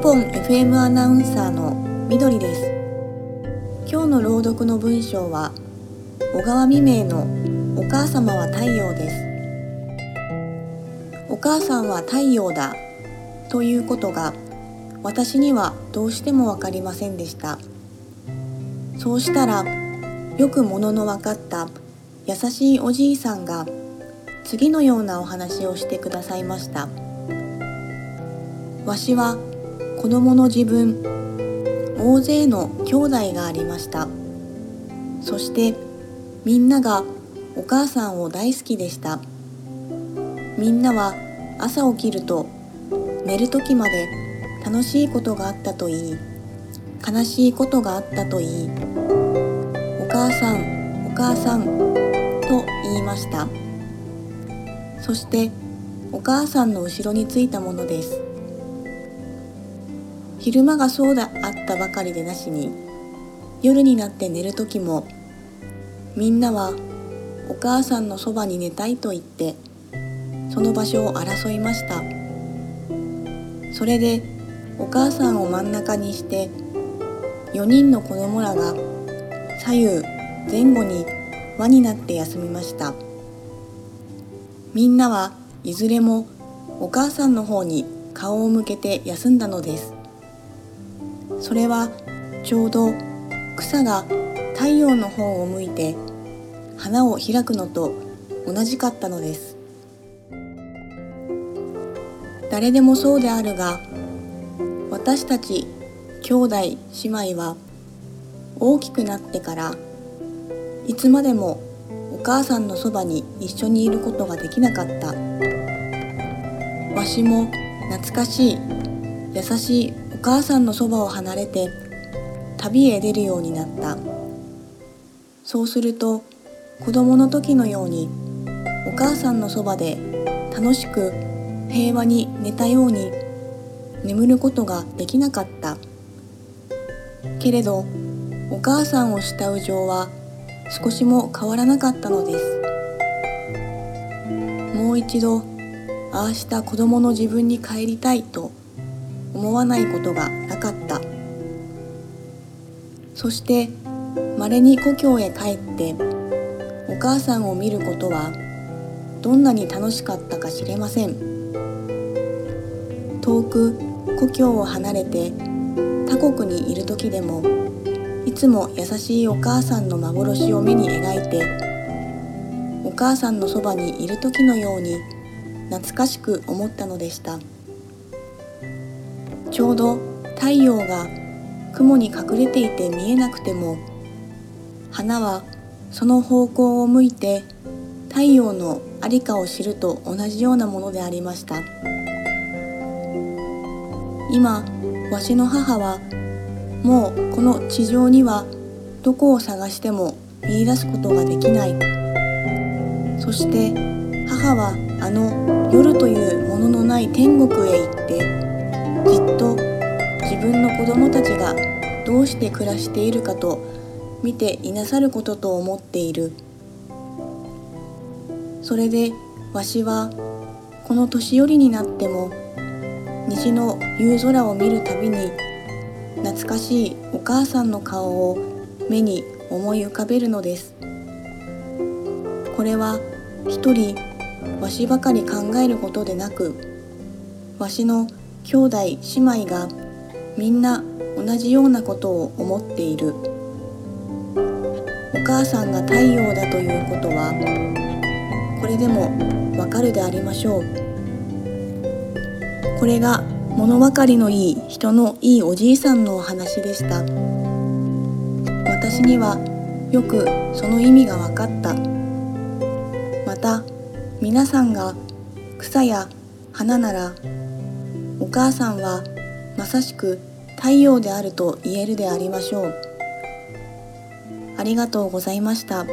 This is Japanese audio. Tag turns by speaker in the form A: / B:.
A: ポン FM アナウンサーのみどりです。今日の朗読の文章は小川未明のお母様は太陽です。お母さんは太陽だということが私にはどうしてもわかりませんでした。そうしたらよくものの分かった優しいおじいさんが次のようなお話をしてくださいました。わしは子供の自分大勢の兄弟がありました。そしてみんながお母さんを大好きでした。みんなは朝起きると寝る時まで楽しいことがあったといい。悲しいことがあったといい。お母さんお母さんと言いました。そしてお母さんの後ろについたものです。昼間がそうだあったばかりでなしに夜になって寝る時もみんなはお母さんのそばに寝たいと言ってその場所を争いました。それでお母さんを真ん中にして4人の子供らが左右前後に輪になって休みました。みんなはいずれもお母さんの方に顔を向けて休んだのです。それはちょうど草が太陽の方を向いて花を開くのと同じかったのです。誰でもそうであるが私たち兄弟姉妹は大きくなってからいつまでもお母さんのそばに一緒にいることができなかった。わしも懐かしい優しいお母さんのそばを離れて旅へ出るようになった。そうすると子供の時のようにお母さんのそばで楽しく平和に寝たように眠ることができなかった。けれどお母さんを慕う情は少しも変わらなかったのです。もう一度ああした子供の自分に帰りたいと思わないことがなかった。そして稀に故郷へ帰ってお母さんを見ることはどんなに楽しかったか知れません。遠く故郷を離れて他国にいる時でもいつも優しいお母さんの幻を目に描いてお母さんのそばにいる時のように懐かしく思ったのでした。ちょうど太陽が雲に隠れていて見えなくても花はその方向を向いて太陽の在りかを知ると同じようなものでありました。今わしの母はもうこの地上にはどこを探しても見いだすことができない。そして母はあの夜というもののない天国へ行って自分の子供たちがどうして暮らしているかと見ていなさることと思っている。それでわしはこの年寄りになっても西の夕空を見るたびに懐かしいお母さんの顔を目に思い浮かべるのです。これは一人わしばかり考えることでなくわしの兄弟姉妹がみんな同じようなことを思っている。お母さんが太陽だということはこれでもわかるでありましょう。これが物分かりのいい人のいいおじいさんのお話でした。私にはよくその意味が分かった。また皆さんが草や花ならお母さんはまさしく太陽であると言えるでありましょうありがとうございました。